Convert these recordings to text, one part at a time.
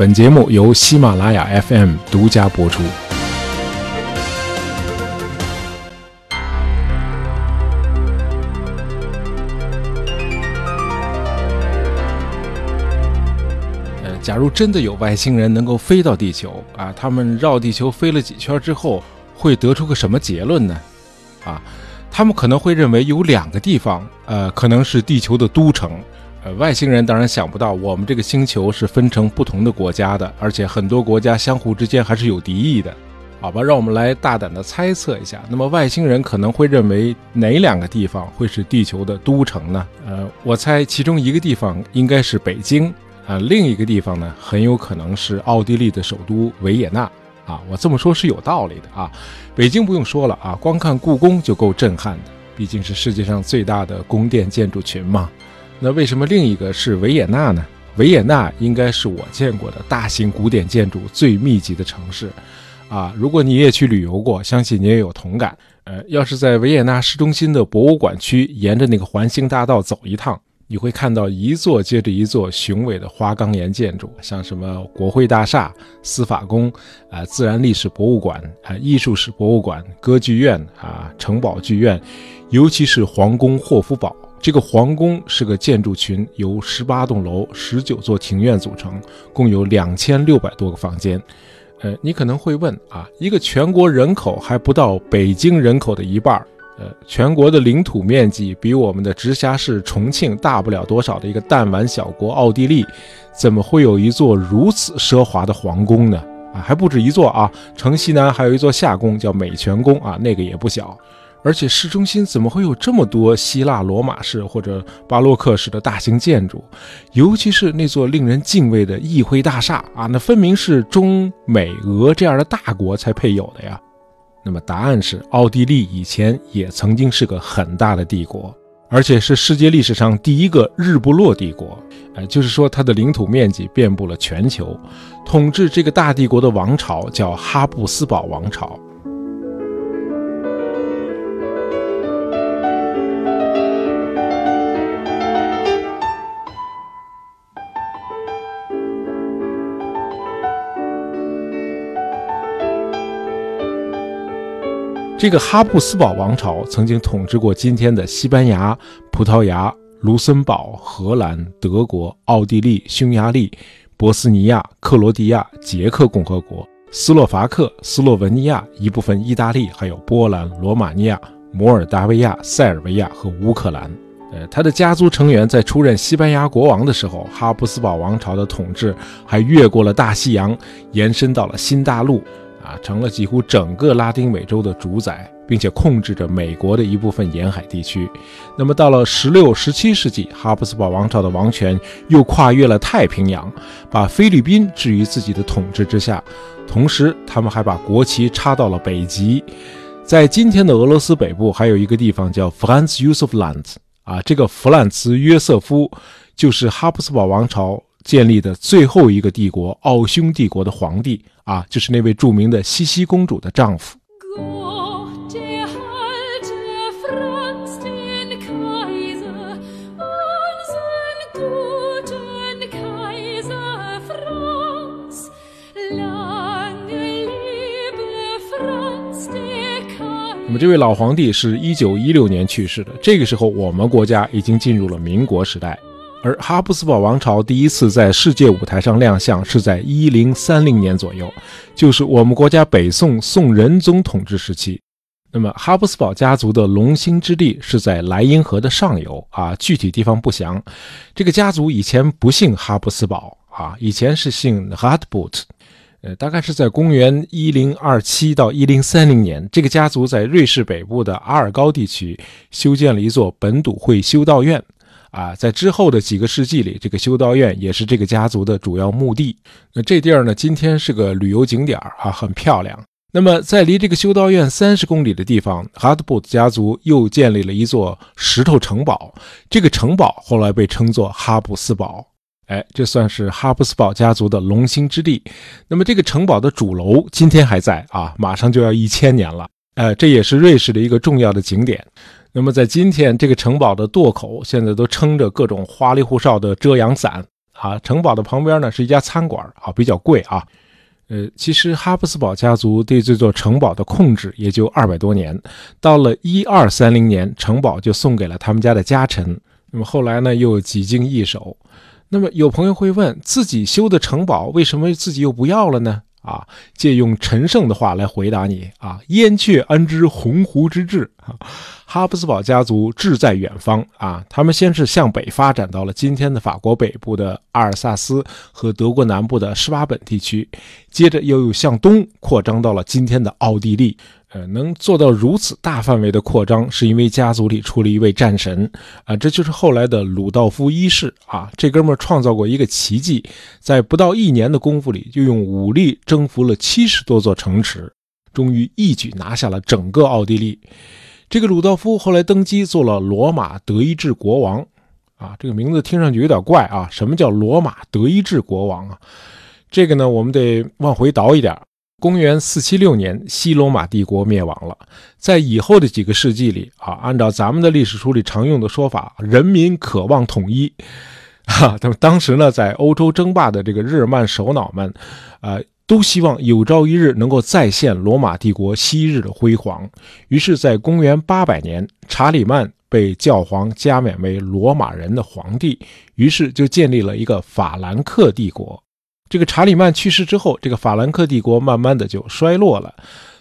本节目由喜马拉雅 FM 独家播出。呃，假如真的有外星人能够飞到地球啊，他们绕地球飞了几圈之后，会得出个什么结论呢？啊，他们可能会认为有两个地方，呃，可能是地球的都城。呃，外星人当然想不到我们这个星球是分成不同的国家的，而且很多国家相互之间还是有敌意的。好吧，让我们来大胆的猜测一下，那么外星人可能会认为哪两个地方会是地球的都城呢？呃，我猜其中一个地方应该是北京。啊，另一个地方呢，很有可能是奥地利的首都维也纳啊。我这么说是有道理的啊。北京不用说了啊，光看故宫就够震撼的，毕竟是世界上最大的宫殿建筑群嘛。那为什么另一个是维也纳呢？维也纳应该是我见过的大型古典建筑最密集的城市啊。如果你也去旅游过，相信你也有同感。呃，要是在维也纳市中心的博物馆区，沿着那个环形大道走一趟。你会看到一座接着一座雄伟的花岗岩建筑，像什么国会大厦、司法宫、啊自然历史博物馆、啊艺术史博物馆、歌剧院、啊城堡剧院，尤其是皇宫霍夫堡。这个皇宫是个建筑群，由十八栋楼、十九座庭院组成，共有两千六百多个房间。呃，你可能会问啊，一个全国人口还不到北京人口的一半。呃，全国的领土面积比我们的直辖市重庆大不了多少的一个弹丸小国奥地利，怎么会有一座如此奢华的皇宫呢？啊，还不止一座啊，城西南还有一座夏宫，叫美泉宫啊，那个也不小。而且市中心怎么会有这么多希腊罗马式或者巴洛克式的大型建筑？尤其是那座令人敬畏的议会大厦啊，那分明是中美俄这样的大国才配有的呀。那么答案是，奥地利以前也曾经是个很大的帝国，而且是世界历史上第一个日不落帝国。呃，就是说它的领土面积遍布了全球，统治这个大帝国的王朝叫哈布斯堡王朝。这个哈布斯堡王朝曾经统治过今天的西班牙、葡萄牙、卢森堡、荷兰、德国、奥地利、匈牙利、波斯尼亚、克罗地亚、捷克共和国、斯洛伐克、斯洛文尼亚一部分意大利，还有波兰、罗马尼亚、摩尔达维亚、塞尔维亚和乌克兰。呃，他的家族成员在出任西班牙国王的时候，哈布斯堡王朝的统治还越过了大西洋，延伸到了新大陆。啊，成了几乎整个拉丁美洲的主宰，并且控制着美国的一部分沿海地区。那么，到了十六、十七世纪，哈布斯堡王朝的王权又跨越了太平洋，把菲律宾置于自己的统治之下。同时，他们还把国旗插到了北极。在今天的俄罗斯北部，还有一个地方叫 Franz Josef Land。啊，这个弗兰茨·约瑟夫就是哈布斯堡王朝。建立的最后一个帝国——奥匈帝国的皇帝啊，就是那位著名的西西公主的丈夫。那么，这位老皇帝是一九一六年去世的。这个时候，我们国家已经进入了民国时代。而哈布斯堡王朝第一次在世界舞台上亮相是在一零三零年左右，就是我们国家北宋宋仁宗统治时期。那么，哈布斯堡家族的龙兴之地是在莱茵河的上游啊，具体地方不详。这个家族以前不姓哈布斯堡啊，以前是姓 Hartbut。呃，大概是在公元一零二七到一零三零年，这个家族在瑞士北部的阿尔高地区修建了一座本笃会修道院。啊，在之后的几个世纪里，这个修道院也是这个家族的主要墓地。那这地儿呢，今天是个旅游景点啊，很漂亮。那么，在离这个修道院三十公里的地方，哈德布家族又建立了一座石头城堡。这个城堡后来被称作哈布斯堡。哎，这算是哈布斯堡家族的龙兴之地。那么，这个城堡的主楼今天还在啊，马上就要一千年了。呃，这也是瑞士的一个重要的景点。那么在今天，这个城堡的垛口现在都撑着各种花里胡哨的遮阳伞啊，城堡的旁边呢是一家餐馆啊，比较贵啊。呃，其实哈布斯堡家族对这座城堡的控制也就二百多年，到了一二三零年，城堡就送给了他们家的家臣。那么后来呢，又几经易手。那么有朋友会问，自己修的城堡为什么自己又不要了呢？啊，借用陈胜的话来回答你啊，燕雀安知鸿鹄之志？哈布斯堡家族志在远方啊，他们先是向北发展到了今天的法国北部的阿尔萨斯和德国南部的施巴本地区，接着又又向东扩张到了今天的奥地利。呃，能做到如此大范围的扩张，是因为家族里出了一位战神啊，这就是后来的鲁道夫一世啊。这哥们儿创造过一个奇迹，在不到一年的功夫里，就用武力征服了七十多座城池，终于一举拿下了整个奥地利。这个鲁道夫后来登基做了罗马德意志国王啊，这个名字听上去有点怪啊。什么叫罗马德意志国王啊？这个呢，我们得往回倒一点。公元四七六年，西罗马帝国灭亡了。在以后的几个世纪里，啊，按照咱们的历史书里常用的说法，人民渴望统一，哈，他们当时呢，在欧洲争霸的这个日耳曼首脑们，啊，都希望有朝一日能够再现罗马帝国昔日的辉煌。于是，在公元八百年，查理曼被教皇加冕为罗马人的皇帝，于是就建立了一个法兰克帝国。这个查理曼去世之后，这个法兰克帝国慢慢的就衰落了，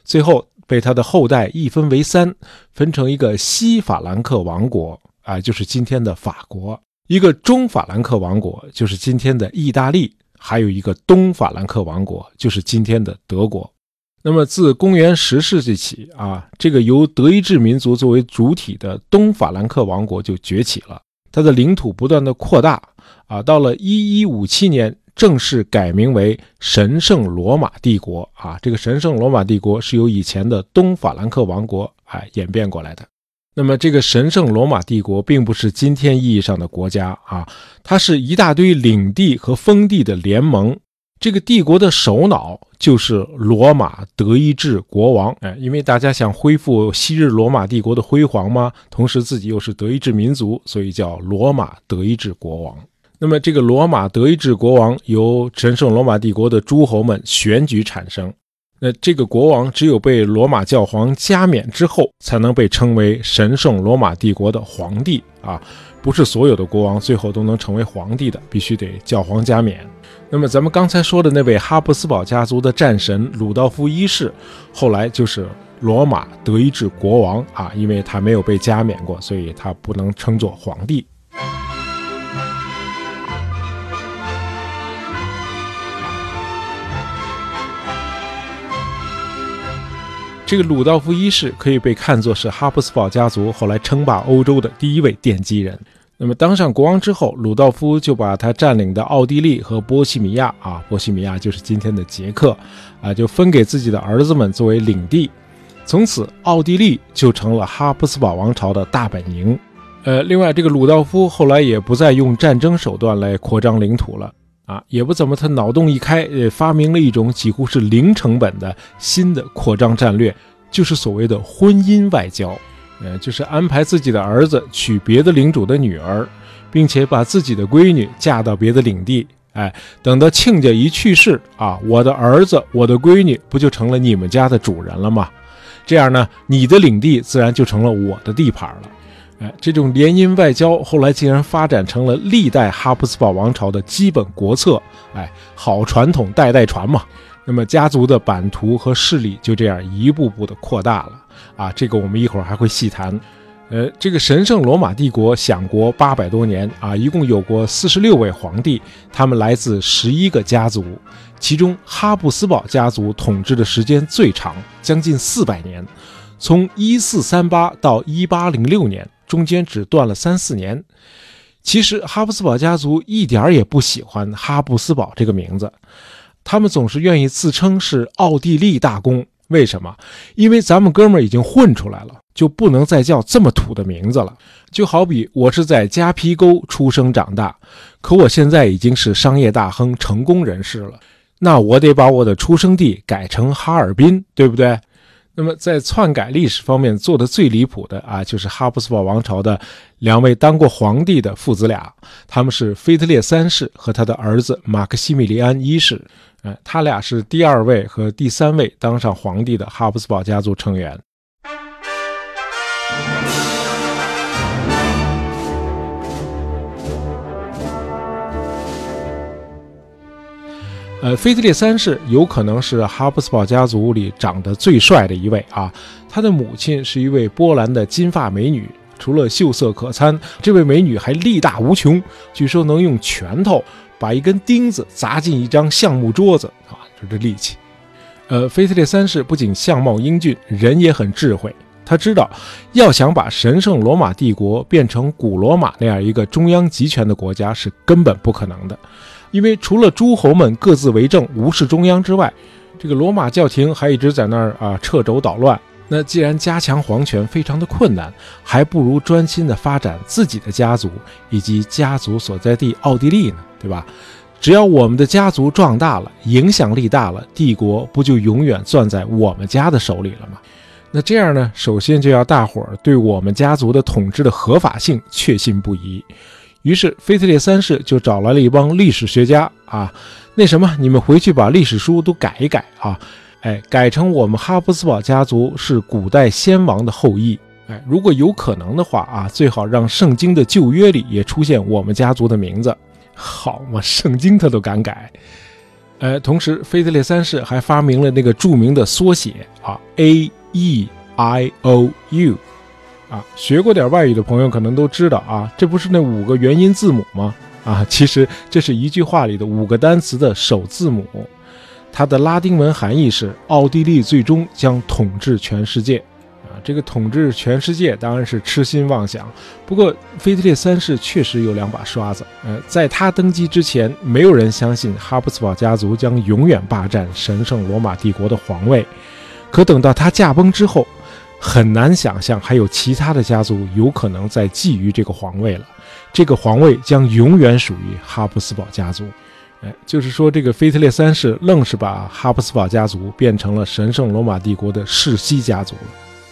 最后被他的后代一分为三，分成一个西法兰克王国啊，就是今天的法国；一个中法兰克王国，就是今天的意大利；还有一个东法兰克王国，就是今天的德国。那么自公元十世纪起啊，这个由德意志民族作为主体的东法兰克王国就崛起了，它的领土不断的扩大啊，到了一一五七年。正式改名为神圣罗马帝国啊！这个神圣罗马帝国是由以前的东法兰克王国哎演变过来的。那么，这个神圣罗马帝国并不是今天意义上的国家啊，它是一大堆领地和封地的联盟。这个帝国的首脑就是罗马德意志国王哎，因为大家想恢复昔日罗马帝国的辉煌嘛，同时自己又是德意志民族，所以叫罗马德意志国王。那么，这个罗马德意志国王由神圣罗马帝国的诸侯们选举产生。那这个国王只有被罗马教皇加冕之后，才能被称为神圣罗马帝国的皇帝啊！不是所有的国王最后都能成为皇帝的，必须得教皇加冕。那么，咱们刚才说的那位哈布斯堡家族的战神鲁道夫一世，后来就是罗马德意志国王啊，因为他没有被加冕过，所以他不能称作皇帝。这个鲁道夫一世可以被看作是哈布斯堡家族后来称霸欧洲的第一位奠基人。那么当上国王之后，鲁道夫就把他占领的奥地利和波西米亚啊，波西米亚就是今天的捷克啊，就分给自己的儿子们作为领地。从此，奥地利就成了哈布斯堡王朝的大本营。呃，另外，这个鲁道夫后来也不再用战争手段来扩张领土了。啊，也不怎么，他脑洞一开，呃，发明了一种几乎是零成本的新的扩张战略，就是所谓的婚姻外交，呃，就是安排自己的儿子娶别的领主的女儿，并且把自己的闺女嫁到别的领地，哎，等到亲家一去世啊，我的儿子，我的闺女不就成了你们家的主人了吗？这样呢，你的领地自然就成了我的地盘了。哎，这种联姻外交后来竟然发展成了历代哈布斯堡王朝的基本国策。哎，好传统，代代传嘛。那么家族的版图和势力就这样一步步的扩大了。啊，这个我们一会儿还会细谈。呃，这个神圣罗马帝国享国八百多年啊，一共有过四十六位皇帝，他们来自十一个家族，其中哈布斯堡家族统治的时间最长，将近四百年，从一四三八到一八零六年。中间只断了三四年。其实哈布斯堡家族一点儿也不喜欢哈布斯堡这个名字，他们总是愿意自称是奥地利大公。为什么？因为咱们哥们儿已经混出来了，就不能再叫这么土的名字了。就好比我是在夹皮沟出生长大，可我现在已经是商业大亨、成功人士了，那我得把我的出生地改成哈尔滨，对不对？那么在篡改历史方面做的最离谱的啊，就是哈布斯堡王朝的两位当过皇帝的父子俩，他们是腓特烈三世和他的儿子马克西米利安一世。呃，他俩是第二位和第三位当上皇帝的哈布斯堡家族成员。呃，腓特烈三世有可能是哈布斯堡家族里长得最帅的一位啊。他的母亲是一位波兰的金发美女，除了秀色可餐，这位美女还力大无穷，据说能用拳头把一根钉子砸进一张橡木桌子啊，就这力气。呃，腓特烈三世不仅相貌英俊，人也很智慧。他知道，要想把神圣罗马帝国变成古罗马那样一个中央集权的国家，是根本不可能的。因为除了诸侯们各自为政、无视中央之外，这个罗马教廷还一直在那儿啊掣肘捣乱。那既然加强皇权非常的困难，还不如专心的发展自己的家族以及家族所在地奥地利呢，对吧？只要我们的家族壮大了，影响力大了，帝国不就永远攥在我们家的手里了吗？那这样呢，首先就要大伙儿对我们家族的统治的合法性确信不疑。于是，腓特烈三世就找来了一帮历史学家啊，那什么，你们回去把历史书都改一改啊，哎，改成我们哈布斯堡家族是古代先王的后裔，哎，如果有可能的话啊，最好让圣经的旧约里也出现我们家族的名字，好嘛，圣经他都敢改，呃，同时，腓特烈三世还发明了那个著名的缩写啊，A E I O U。啊，学过点外语的朋友可能都知道啊，这不是那五个元音字母吗？啊，其实这是一句话里的五个单词的首字母，它的拉丁文含义是奥地利最终将统治全世界。啊，这个统治全世界当然是痴心妄想。不过，腓特烈三世确实有两把刷子。呃，在他登基之前，没有人相信哈布斯堡家族将永远霸占神圣罗马帝国的皇位。可等到他驾崩之后，很难想象还有其他的家族有可能再觊觎这个皇位了。这个皇位将永远属于哈布斯堡家族。哎，就是说，这个腓特烈三世愣是把哈布斯堡家族变成了神圣罗马帝国的世袭家族了。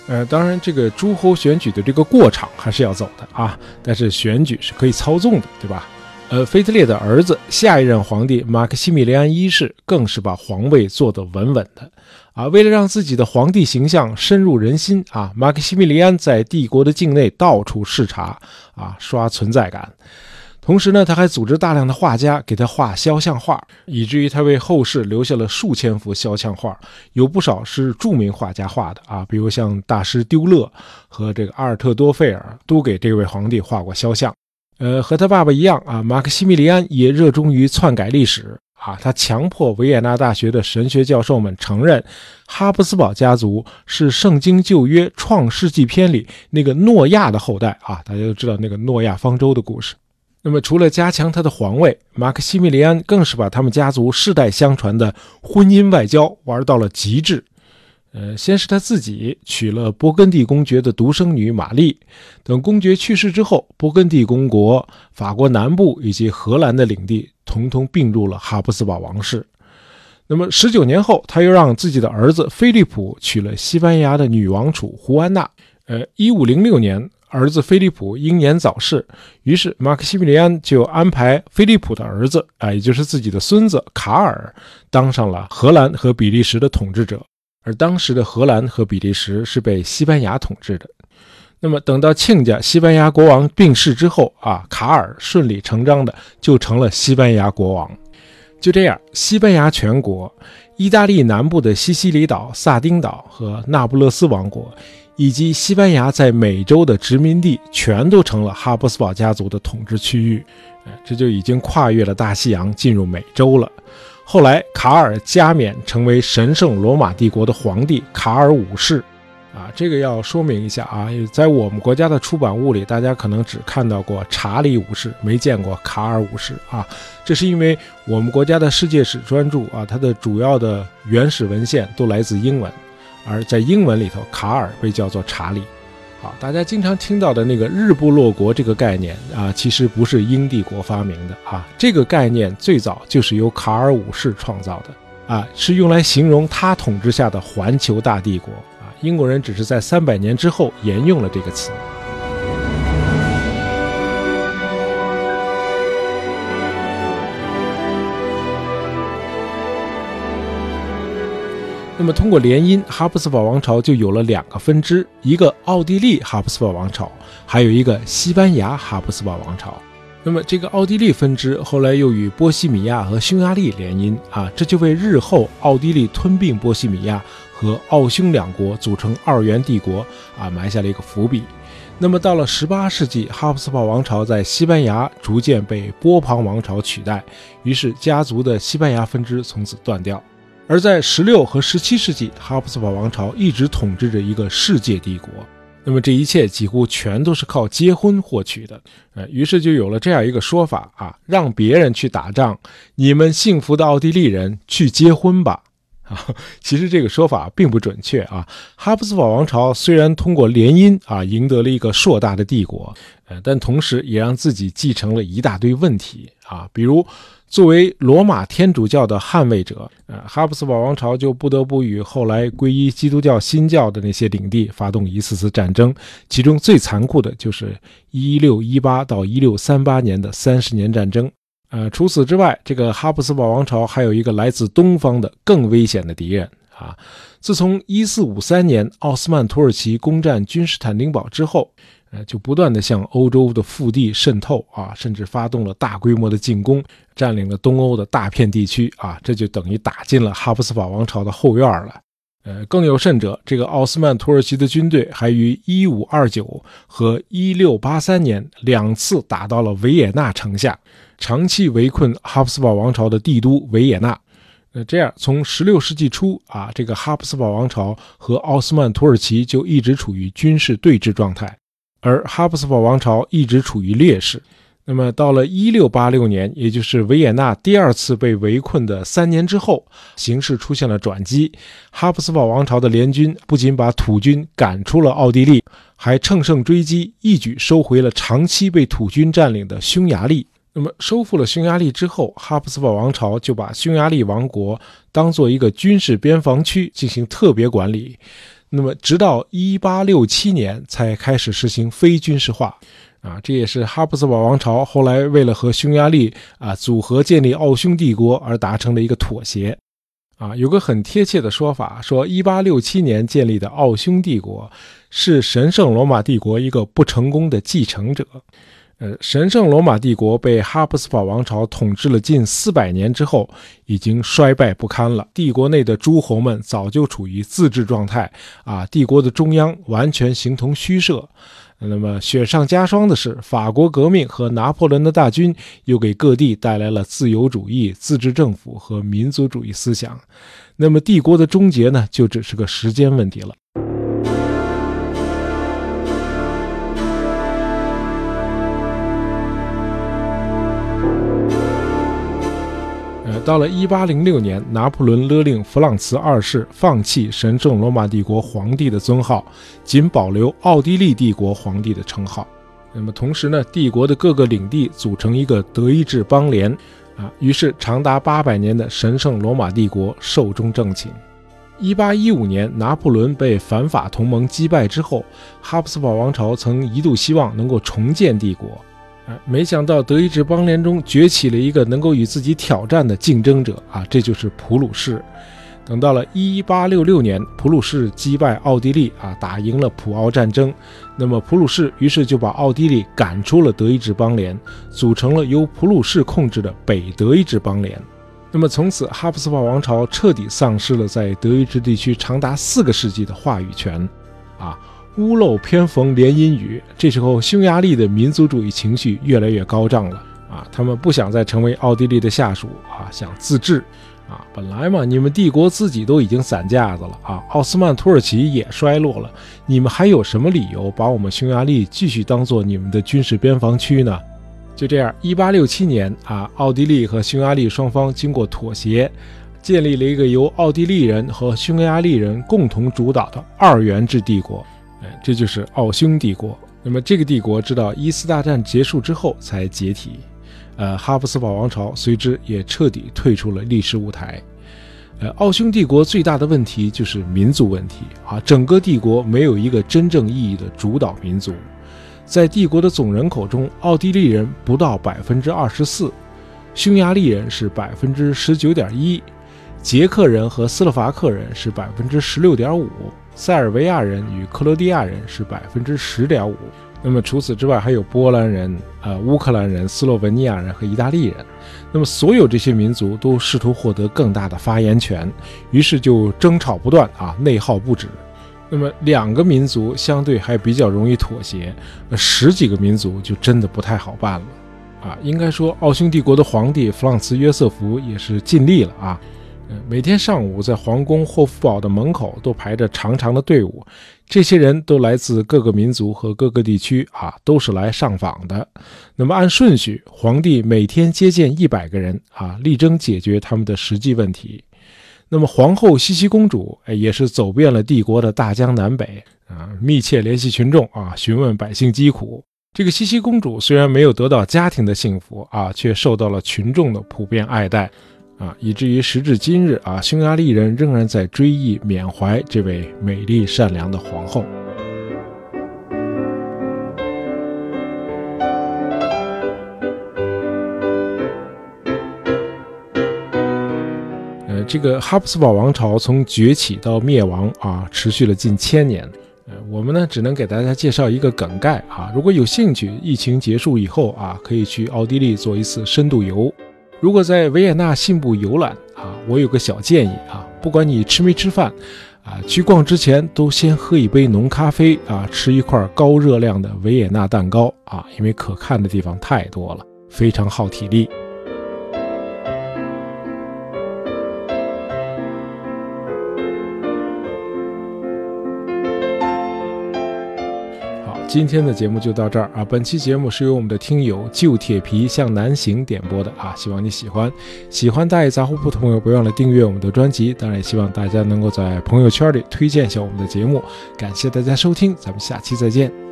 呃，当然，这个诸侯选举的这个过场还是要走的啊。但是选举是可以操纵的，对吧？呃，腓特烈的儿子，下一任皇帝马克西米利安一世，更是把皇位坐得稳稳的。啊，为了让自己的皇帝形象深入人心啊，马克西米利安在帝国的境内到处视察啊，刷存在感。同时呢，他还组织大量的画家给他画肖像画，以至于他为后世留下了数千幅肖像画，有不少是著名画家画的啊，比如像大师丢勒和这个阿尔特多费尔都给这位皇帝画过肖像。呃，和他爸爸一样啊，马克西米利安也热衷于篡改历史。啊，他强迫维也纳大学的神学教授们承认，哈布斯堡家族是《圣经旧约创世纪篇》里那个诺亚的后代啊！大家都知道那个诺亚方舟的故事。那么，除了加强他的皇位，马克西米利安更是把他们家族世代相传的婚姻外交玩到了极致。呃，先是他自己娶了勃艮第公爵的独生女玛丽，等公爵去世之后，勃艮第公国、法国南部以及荷兰的领地。统统并入了哈布斯堡王室。那么十九年后，他又让自己的儿子菲利普娶了西班牙的女王储胡安娜。呃，一五零六年，儿子菲利普英年早逝，于是马克西米利安就安排菲利普的儿子，啊，也就是自己的孙子卡尔，当上了荷兰和比利时的统治者。而当时的荷兰和比利时是被西班牙统治的。那么等到亲家西班牙国王病逝之后啊，卡尔顺理成章的就成了西班牙国王。就这样，西班牙全国、意大利南部的西西里岛、萨丁岛和那不勒斯王国，以及西班牙在美洲的殖民地，全都成了哈布斯堡家族的统治区域。这就已经跨越了大西洋，进入美洲了。后来，卡尔加冕成为神圣罗马帝国的皇帝卡尔五世。啊，这个要说明一下啊，在我们国家的出版物里，大家可能只看到过查理五世，没见过卡尔五世啊。这是因为我们国家的世界史专著啊，它的主要的原始文献都来自英文，而在英文里头，卡尔被叫做查理。好，大家经常听到的那个日不落国这个概念啊，其实不是英帝国发明的啊，这个概念最早就是由卡尔五世创造的啊，是用来形容他统治下的环球大帝国。英国人只是在三百年之后沿用了这个词。那么，通过联姻，哈布斯堡王朝就有了两个分支：一个奥地利哈布斯堡王朝，还有一个西班牙哈布斯堡王朝。那么，这个奥地利分支后来又与波西米亚和匈牙利联姻啊，这就为日后奥地利吞并波西米亚和奥匈两国组成二元帝国啊埋下了一个伏笔。那么，到了18世纪，哈布斯堡王朝在西班牙逐渐被波旁王朝取代，于是家族的西班牙分支从此断掉。而在十六和十七世纪，哈布斯堡王朝一直统治着一个世界帝国。那么这一切几乎全都是靠结婚获取的。呃，于是就有了这样一个说法啊，让别人去打仗，你们幸福的奥地利人去结婚吧。啊，其实这个说法并不准确啊。哈布斯堡王朝虽然通过联姻啊赢得了一个硕大的帝国，呃，但同时也让自己继承了一大堆问题啊，比如。作为罗马天主教的捍卫者，呃，哈布斯堡王朝就不得不与后来皈依基督教新教的那些领地发动一次次战争，其中最残酷的就是1618到1638年的三十年战争。呃，除此之外，这个哈布斯堡王朝还有一个来自东方的更危险的敌人啊！自从1453年奥斯曼土耳其攻占君士坦丁堡之后。呃，就不断的向欧洲的腹地渗透啊，甚至发动了大规模的进攻，占领了东欧的大片地区啊，这就等于打进了哈布斯堡王朝的后院了。呃，更有甚者，这个奥斯曼土耳其的军队还于1529和1683年两次打到了维也纳城下，长期围困哈布斯堡王朝的帝都维也纳。那，这样从16世纪初啊，这个哈布斯堡王朝和奥斯曼土耳其就一直处于军事对峙状态。而哈布斯堡王朝一直处于劣势。那么，到了1686年，也就是维也纳第二次被围困的三年之后，形势出现了转机。哈布斯堡王朝的联军不仅把土军赶出了奥地利，还乘胜追击，一举收回了长期被土军占领的匈牙利。那么，收复了匈牙利之后，哈布斯堡王朝就把匈牙利王国当做一个军事边防区进行特别管理。那么，直到一八六七年才开始实行非军事化，啊，这也是哈布斯堡王朝后来为了和匈牙利啊组合建立奥匈帝国而达成的一个妥协，啊，有个很贴切的说法，说一八六七年建立的奥匈帝国是神圣罗马帝国一个不成功的继承者。呃，神圣罗马帝国被哈布斯堡王朝统治了近四百年之后，已经衰败不堪了。帝国内的诸侯们早就处于自治状态啊，帝国的中央完全形同虚设。那么雪上加霜的是，法国革命和拿破仑的大军又给各地带来了自由主义、自治政府和民族主义思想。那么帝国的终结呢，就只是个时间问题了。到了一八零六年，拿破仑勒令弗朗茨二世放弃神圣罗马帝国皇帝的尊号，仅保留奥地利帝国皇帝的称号。那么同时呢，帝国的各个领地组成一个德意志邦联，啊，于是长达八百年的神圣罗马帝国寿终正寝。一八一五年，拿破仑被反法同盟击败之后，哈布斯堡王朝曾一度希望能够重建帝国。没想到德意志邦联中崛起了一个能够与自己挑战的竞争者啊，这就是普鲁士。等到了1866年，普鲁士击败奥地利啊，打赢了普奥战争，那么普鲁士于是就把奥地利赶出了德意志邦联，组成了由普鲁士控制的北德意志邦联。那么从此，哈布斯堡王朝彻底丧失了在德意志地区长达四个世纪的话语权，啊。屋漏偏逢连阴雨，这时候匈牙利的民族主义情绪越来越高涨了啊！他们不想再成为奥地利的下属啊，想自治啊！本来嘛，你们帝国自己都已经散架子了啊，奥斯曼土耳其也衰落了，你们还有什么理由把我们匈牙利继续当做你们的军事边防区呢？就这样，一八六七年啊，奥地利和匈牙利双方经过妥协，建立了一个由奥地利人和匈牙利人共同主导的二元制帝国。哎，这就是奥匈帝国。那么这个帝国直到一次大战结束之后才解体，呃，哈布斯堡王朝随之也彻底退出了历史舞台。呃，奥匈帝国最大的问题就是民族问题啊，整个帝国没有一个真正意义的主导民族。在帝国的总人口中，奥地利人不到百分之二十四，匈牙利人是百分之十九点一，捷克人和斯洛伐克人是百分之十六点五，塞尔维亚人与克罗地亚人是百分之十点五。那么除此之外，还有波兰人、呃乌克兰人、斯洛文尼亚人和意大利人。那么所有这些民族都试图获得更大的发言权，于是就争吵不断啊，内耗不止。那么两个民族相对还比较容易妥协，那十几个民族就真的不太好办了啊。应该说，奥匈帝国的皇帝弗朗茨约瑟夫也是尽力了啊。每天上午在皇宫霍夫堡的门口都排着长长的队伍，这些人都来自各个民族和各个地区啊，都是来上访的。那么按顺序，皇帝每天接见一百个人啊，力争解决他们的实际问题。那么皇后茜茜公主哎，也是走遍了帝国的大江南北啊，密切联系群众啊，询问百姓疾苦。这个茜茜公主虽然没有得到家庭的幸福啊，却受到了群众的普遍爱戴。啊，以至于时至今日啊，匈牙利人仍然在追忆缅怀这位美丽善良的皇后。呃，这个哈布斯堡王朝从崛起到灭亡啊，持续了近千年。呃，我们呢只能给大家介绍一个梗概啊，如果有兴趣，疫情结束以后啊，可以去奥地利做一次深度游。如果在维也纳信步游览啊，我有个小建议啊，不管你吃没吃饭，啊，去逛之前都先喝一杯浓咖啡啊，吃一块高热量的维也纳蛋糕啊，因为可看的地方太多了，非常耗体力。今天的节目就到这儿啊！本期节目是由我们的听友旧铁皮向南行点播的啊，希望你喜欢。喜欢大爷杂货铺的朋友，不要忘了订阅我们的专辑。当然，也希望大家能够在朋友圈里推荐一下我们的节目。感谢大家收听，咱们下期再见。